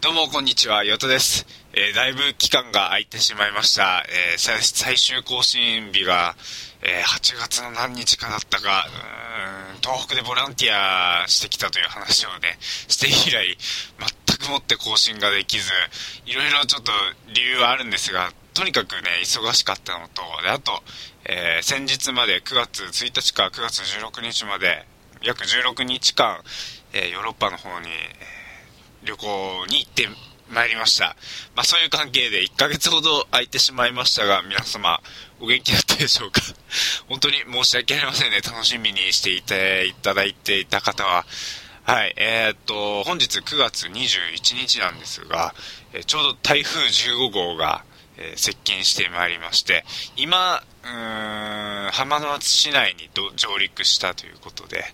どうも、こんにちは。ヨトです。えー、だいぶ期間が空いてしまいました。えー、最終更新日が、えー、8月の何日かだったか、うん東北でボランティアしてきたという話をね、して以来、全くもって更新ができず、いろいろちょっと理由はあるんですが、とにかくね、忙しかったのと、で、あと、えー先日まで9月1日か9月16日まで、約16日間、えヨーロッパの方に、旅行に行ってまいりました。まあそういう関係で1ヶ月ほど空いてしまいましたが、皆様お元気だったでしょうか？本当に申し訳ありませんね。楽しみにしていていただいていた方は。はい、えー、っと、本日9月21日なんですが、えちょうど台風15号が、えー、接近してまいりまして、今、うーん、浜松市内に上陸したということで、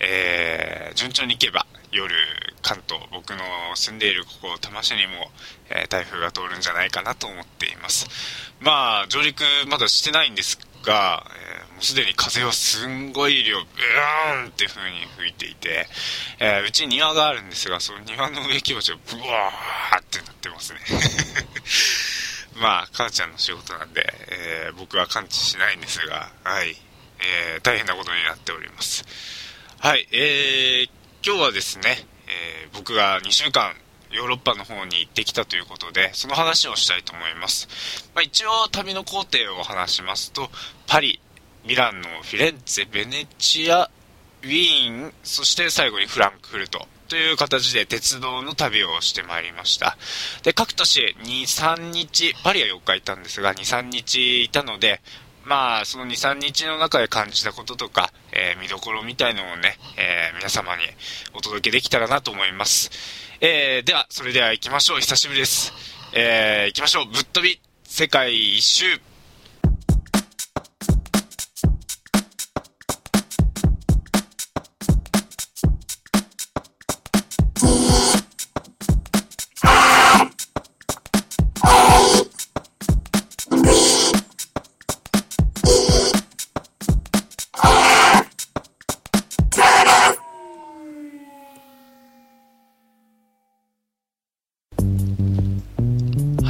えー、順調に行けば夜、関東、僕の住んでいるここ、多摩市にも、えー、台風が通るんじゃないかなと思っています。まあ、上陸まだしてないんですが、えー、もうすでに風はすんごい量、ブーンって風に吹いていて、えー、うち庭があるんですが、その庭の植木鉢がブワーってなってますね。まあ、母ちゃんの仕事なんで、えー、僕は感知しないんですが、はい、えー、大変なことになっております。はい、えー、今日はですね、えー、僕が2週間ヨーロッパの方に行ってきたということで、その話をしたいと思います。まあ、一応旅の工程を話しますと、パリ、ミランのフィレンツェ、ベネチア、ウィーン、そして最後にフランクフルトという形で鉄道の旅をしてまいりました。で、各都市2、3日、パリは4日いたんですが、2、3日いたので、まあ、その2、3日の中で感じたこととか、えー、見どころみたいのをね、えー、皆様にお届けできたらなと思います。えー、では、それでは行きましょう。久しぶりです。えー、行きましょう。ぶっ飛び、世界一周。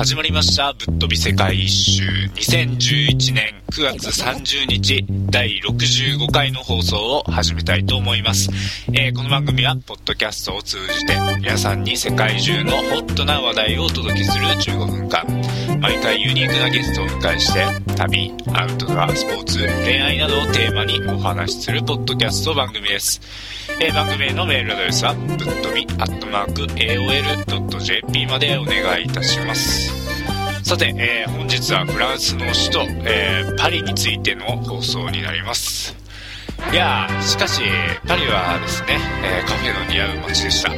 始まりました。ぶっ飛び世界一周。2011年9月30日、第65回の放送を始めたいと思います。えー、この番組は、ポッドキャストを通じて、皆さんに世界中のホットな話題をお届けする15分間。毎回ユニークなゲストを迎えして、旅、アウトドア、スポーツ、恋愛などをテーマにお話しするポッドキャスト番組です。えー、番組へのメールアドレスは、ぶっ飛び、アットマーク、AOL.jp までお願いいたします。さて、えー、本日はフランスの首都、えー、パリについての放送になります。いやー、しかし、パリはですね、えー、カフェの似合う街でした。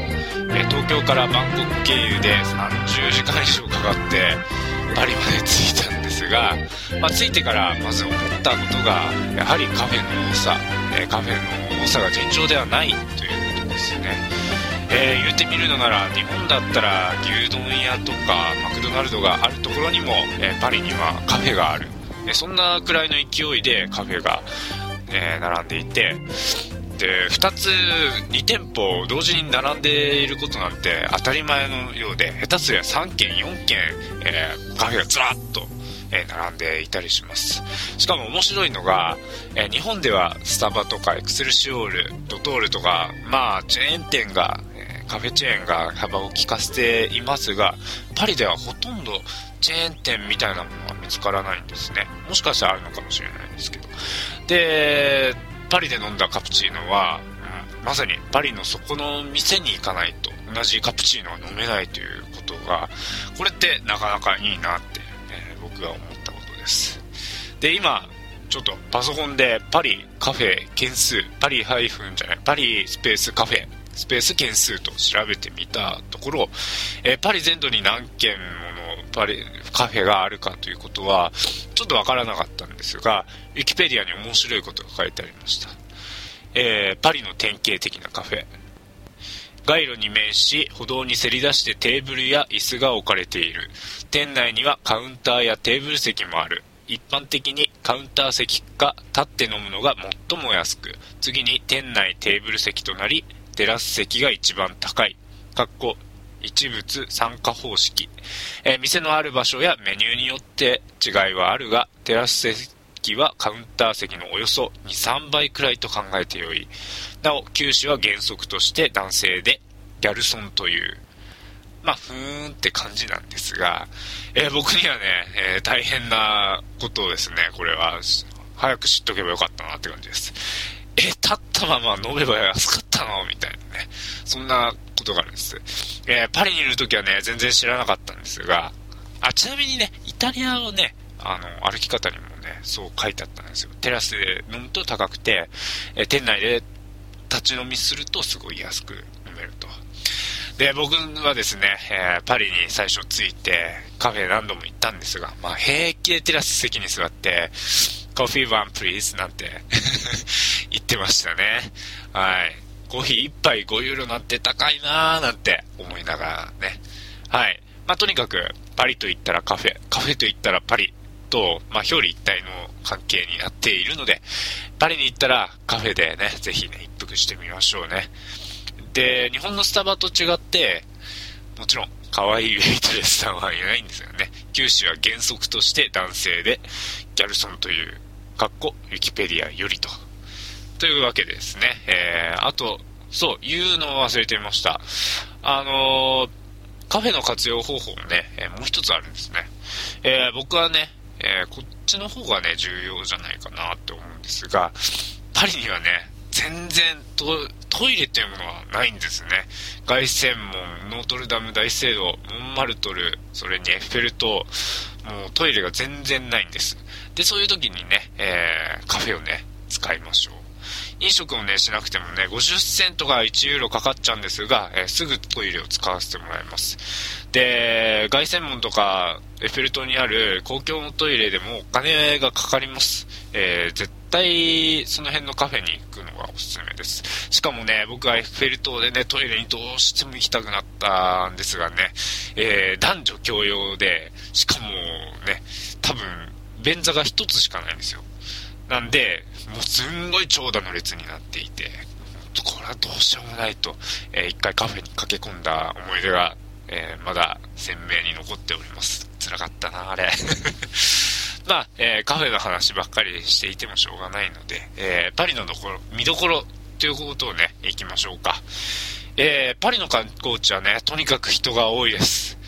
え東京からバンコク経由で30時間以上かかって、パリまで着いたんですが、まあ、着いてからまず思ったことが、やはりカフェの多さ、えカフェの多さが尋常ではないということですね。えー、言ってみるのなら日本だったら牛丼屋とかマクドナルドがあるところにも、えー、パリにはカフェがある、え、そんなくらいの勢いでカフェが、え並んでいてで2つ2店舗同時に並んでいることなんて当たり前のようで下手すりゃ3軒4軒、えカフェがずらっとえ並んでいたりします。しかも面白いのが、え日本ではスタバとかエクセルシオール、ドトールとか、まあ、チェーン店がえカフェチェーンが幅を利かせていますが、パリではほとんどチェーン店みたいなものは見つからないんですね。もしかしたらあるのかもしれないですけど。で、パリで飲んだカプチーノは、まさにパリのそこの店に行かないと同じカプチーノは飲めないということが、これってなかなかいいなって、えー、僕が思ったことです。で、今、ちょっとパソコンでパリカフェ件数、パリハイフンじゃない、パリスペースカフェスペース件数と調べてみたところ、えー、パリ全土に何件もパリカフェがあるかということは、ちょっとわからなかったんですが、ウィキペディアに面白いことが書いてありました。えー、パリの典型的なカフェ。街路に面し、歩道にせり出してテーブルや椅子が置かれている。店内にはカウンターやテーブル席もある。一般的にカウンター席か立って飲むのが最も安く、次に店内テーブル席となり、テラス席が一番高い。かっこ一物参加方式。えー、店のある場所やメニューによって違いはあるが、テラス席はカウンター席のおよそ2、3倍くらいと考えてよい。なお、九州は原則として男性で、ギャルソンという、まあ、ふーんって感じなんですが、えー、僕にはね、えー、大変なことをですね、これは、早く知っとけばよかったなって感じです。え、立ったまま飲めば安かったの？みたいなね。そんなことがあるんです。えー、パリにいる時はね、全然知らなかったんですが、あ、ちなみにね、イタリアをね、あの、歩き方にもね、そう書いてあったんですよ。テラスで飲むと高くて、え、店内で立ち飲みするとすごい安く飲めると。で、僕はですね、えー、パリに最初着いて、カフェ何度も行ったんですが、まあ、平気でテラス席に座って、コーヒーワンプリーズなんて 言ってましたね。はい。コーヒー1杯5ユーロなんて高いなーなんて思いながらね。はい。まあ、とにかく、パリと言ったらカフェ、カフェと言ったらパリと、まあ、表裏一体の関係になっているので、パリに行ったらカフェでね、ぜひね、一服してみましょうね。で、日本のスタバと違って、もちろん、可愛いウェイトレスさんはいないんですよね。九州は原則として男性で、ギャルソンという、かっこ、ウィキペディアよりと。というわけですね、えー、あと、そう、言うのを忘れていました。あのー、カフェの活用方法もね、えー、もう一つあるんですね。えー、僕はね、えこっちの方がね、重要じゃないかなって思うんですが、パリにはね、全然トイレというものはないんですね。凱旋門、ノートルダム大聖堂、モンマルトル、それにエッフェル塔、もうトイレが全然ないんです。で、そういう時にね、えー、カフェをね、使いましょう。飲食をね、しなくてもね、50セントが1ユーロかかっちゃうんですが、えー、すぐトイレを使わせてもらいます。で、凱旋門とかエッフェル塔にある公共のトイレでもお金がかかります。えー、絶対その辺のカフェに行くのがおすすめです。しかもね、僕はエッフェル塔でね、トイレにどうしても行きたくなったんですがね、えー、男女共用で、しかもね、多分、便座が1つしかないんですよ。なんで、もうすんごい長蛇の列になっていて、これはどうしようもないと、えー、一回カフェに駆け込んだ思い出が、えー、まだ鮮明に残っております。辛かったな、あれ。まあ、えー、カフェの話ばっかりしていてもしょうがないので、えー、パリのどころ、見どころということをね、行きましょうか。えー、パリの観光地はね、とにかく人が多いです。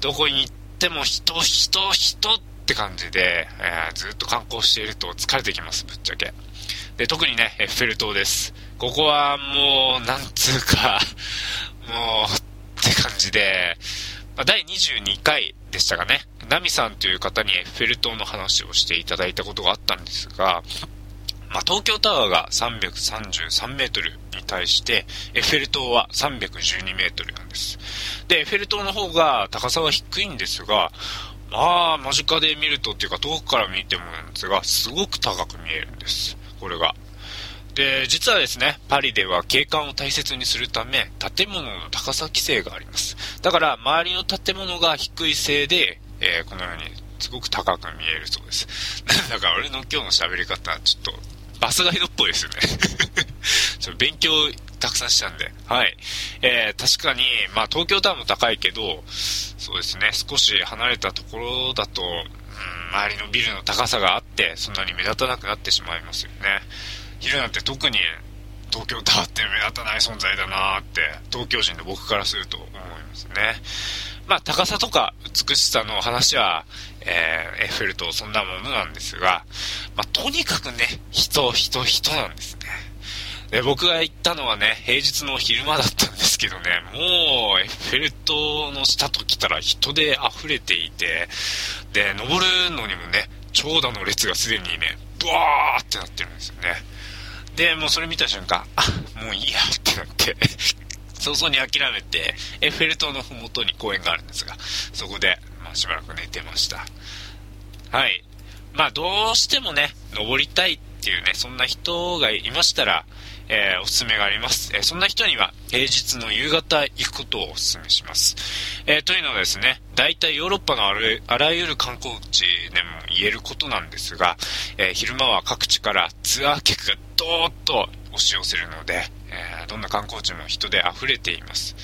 どこに行っても人、人、人っって感じで、えー、ずっと観光していると疲れてきます、ぶっちゃけ。で、特にね、エッフェル塔です。ここはもう、なんつうか、もう、って感じで、まあ、第22回でしたかね。ナミさんという方にエッフェル塔の話をしていただいたことがあったんですが、まあ、東京タワーが333メートルに対して、エッフェル塔は312メートルなんです。で、エッフェル塔の方が高さは低いんですが、まあ、間近で見るとっていうか遠くから見てもなんですが、すごく高く見えるんです。これが。で、実はですね、パリでは景観を大切にするため、建物の高さ規制があります。だから、周りの建物が低いせいで、えー、このようにすごく高く見えるそうです。だから俺の今日の喋り方、ちょっとバスガイドっぽいですよね ちょ勉強たくさんしたんで。はい。えー、確かに、まあ東京タワーも高いけど、そうですね、少し離れたところだと、うん、周りのビルの高さがあって、そんなに目立たなくなってしまいますよね。昼なんて特に東京タワーって目立たない存在だなーって、東京人の僕からすると思いますね。まあ、高さとか美しさの話は、えー、エッフェル塔そんなものなんですが、まあ、とにかくね、人、人、人なんですね。で、僕が行ったのはね、平日の昼間だったんですけどね、もう、エッフェル塔の下と来たら人で溢れていて、で、登るのにもね、長蛇の列がすでにね、ブワーってなってるんですよね。で、もうそれ見た瞬間、あ、もういいやってなって早々に諦めて、エッフェル塔のふもとに公園があるんですが、そこで、まあ、しばらく寝てました。はい。まあ、どうしてもね、登りたいってっていうね、そんな人がいましたら、えー、おすすめがあります。えー、そんな人には平日の夕方行くことをおすすめします。えー、というのはですね、大体ヨーロッパのあらゆる観光地でも言えることなんですが、え昼間は各地からツアー客がどーっと押し寄せるので、え、どんな観光地も人で溢れています。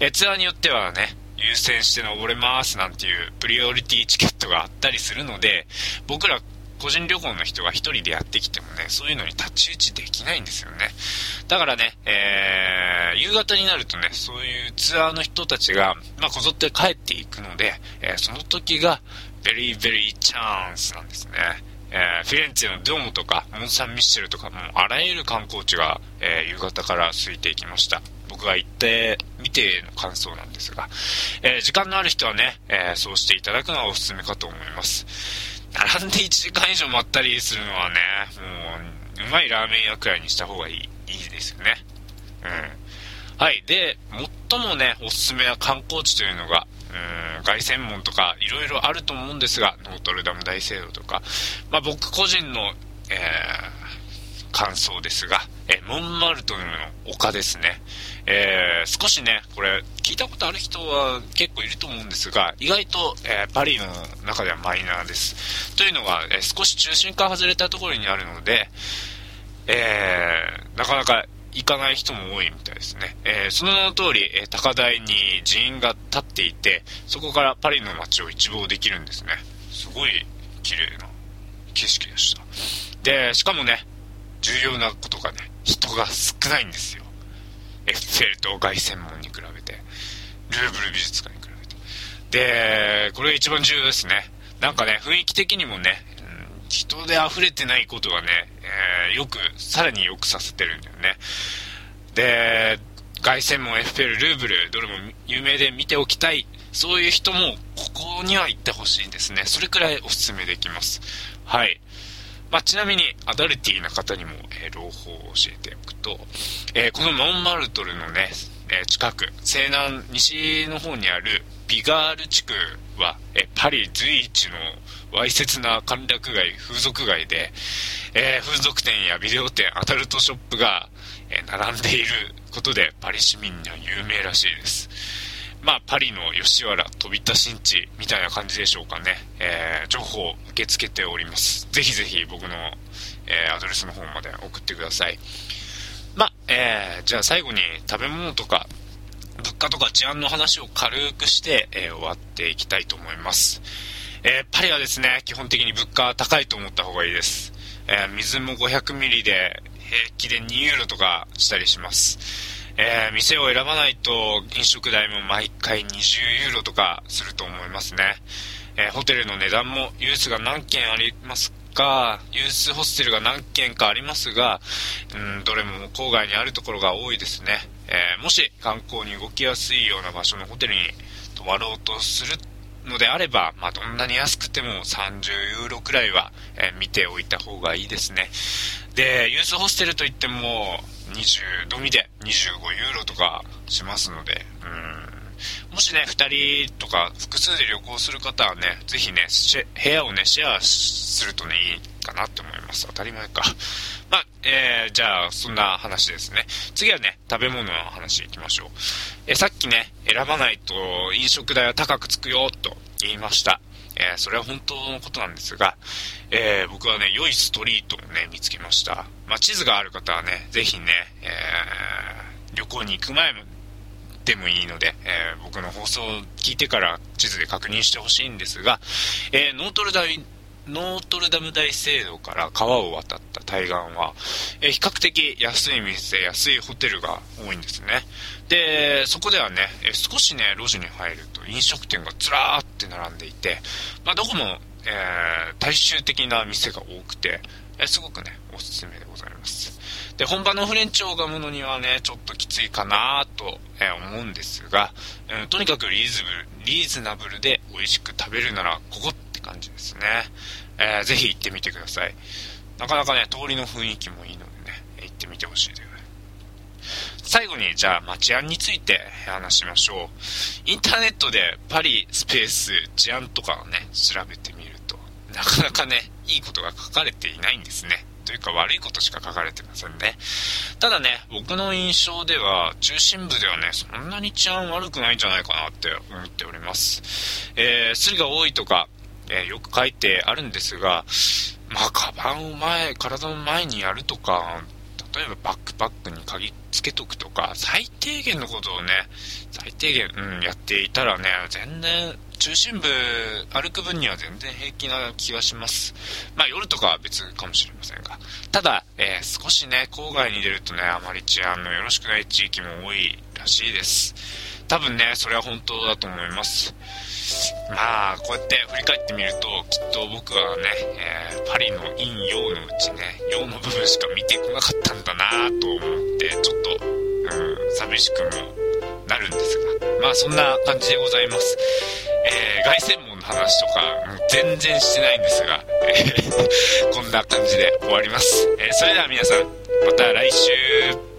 え、ツアーによってはね、優先して登れますなんていうプリオリティチケットがあったりするので、僕ら個人旅行の人が1人でやってきてもね、そういうのに太刀打ちできないんですよね。だからね、えー、夕方になるとね、そういうツアーの人たちが、まあ、こぞって帰っていくので、えー、その時が、ベリーベリーチャンスなんですね。えー、フィレンツェのドームとか、モン・サン・ミッシェルとか、もあらゆる観光地が、えー、夕方から空いていきました。僕が行ってみての感想なんですが、えー、時間のある人はね、えそうしていただくのはおすすめかと思います。並んで1時間以上待ったりするのはね、もう、うまいラーメン屋くらいにした方がいい、いいですよね。うん。はい。で、最もね、おすすめは観光地というのが、うん、凱旋門とかいろいろあると思うんですが、ノートルダム大聖堂とか、まあ僕個人の、えー、感想ですが、えモンマルトルの丘ですね。えー、少しね、これ、聞いたことある人は結構いると思うんですが、意外と、えー、パリの中ではマイナーです。というのが、えー、少し中心から外れたところにあるので、えなかなか行かない人も多いみたいですね。え、その名の通り、え、高台に寺院が立っていて、そこからパリの街を一望できるんですね。すごい綺麗な景色でした。で、しかもね、重要なことがね、人が少ないんですよ。エッフェルと凱旋門に比べて、ルーブル美術館に比べて。で、これが一番重要ですね。なんかね、雰囲気的にもね、人で溢れてないことがね、えー、よく、さらによくさせてるんだよね。で、凱旋門、エッフェル、ルーブル、どれも有名で見ておきたい。そういう人も、ここには行ってほしいんですね。それくらいお勧めできます。はい。まあ、ちなみに、アダルティーな方にも、えー、朗報を教えておくと、えー、このモンマルトルのね、え、近く、西南、西の方にあるビガール地区は、えパリ随一のわいせつな歓楽街、風俗街で、え、風俗店やビデオ店、アダルトショップが、え、並んでいることでパリ市民には有名らしいです。まあ、パリの吉原飛び出しんちみたいな感じでしょうかね。えー、情報を受け付けております。ぜひぜひ僕の、えー、アドレスの方まで送ってください。まあ、えー、じゃあ最後に食べ物とか物価とか治安の話を軽くして、えー、終わっていきたいと思います。えー、パリはですね、基本的に物価高いと思った方がいいです。えー、水も500ミリで平気で2ユーロとかしたりします。えー、店を選ばないと飲食代も毎回20ユーロとかすると思いますね。えーホテルの値段もユースが何件ありますか、ユースホステルが何件かありますが、うん、どれも郊外にあるところが多いですね。えーもし観光に動きやすいような場所のホテルに泊まろうとするのであれば、まあ、どんなに安くても30ユーロくらいは、え、見ておいた方がいいですね。で、ユースホステルといっても、20度見で25ユーロとかしますので、うん。もしね、2人とか複数で旅行する方はね、ぜひね、部屋をね、シェアするとね、いいかなって思います。当たり前か。まあ、えー、じゃあ、そんな話ですね。次はね、食べ物の話いきましょう。えさっきね、選ばないと飲食代は高くつくよ、と言いました。えー、それは本当のことなんですが、えー、僕はね、良いストリートをね、見つけました。まあ、地図がある方はね、ぜひね、えー、旅行に行く前でもいいので、え僕の放送を聞いてから地図で確認してほしいんですが、えノートルダイノートルダム大聖堂から川を渡った対岸は、え比較的安い店、安いホテルが多いんですね。で、そこではね、え少しね、路地に入ると飲食店がずらーって並んでいて、まあ、どこも、えー、大衆的な店が多くて、えすごくね、おすすめでございます。で、本場のフレンチを拝むのにはね、ちょっときついかなと、え思うんですが、えとにかくリーズブル、リーズナブルで美味しく食べるなら、ここ感じですね。えー、ぜひ行ってみてください。なかなかね、通りの雰囲気もいいのでね、行ってみてほしいです。最後に、じゃあ、ま治安について話しましょう。インターネットでパリスペース治安とかをね、調べてみると、なかなかね、いいことが書かれていないんですね。というか悪いことしか書かれてませんね。ただね、僕の印象では、中心部ではね、そんなに治安悪くないんじゃないかなって思っております。えー、スリが多いとか、え、よく書いてあるんですが、まあ、カバンを前、体の前にやるとか、例えばバックパックに鍵つけとくとか、最低限のことをね、最低限、うん、やっていたらね、全然、中心部歩く分には全然平気な気がします。まあ夜とかは別かもしれませんが。ただ、えー、少しね、郊外に出るとね、あまり治安のよろしくない地域も多いらしいです。多分ね、それは本当だと思います。まあ、こうやって振り返ってみると、きっと僕はね、えー、パリの陰陽のうちね、陽の部分しか見てこなかったんだなと思って、ちょっと、うん、寂しくもなるんですが、まあそんな感じでございます。えー、凱旋門の話とか、もう全然してないんですが、えー、こんな感じで終わります。えー、それでは皆さん、また来週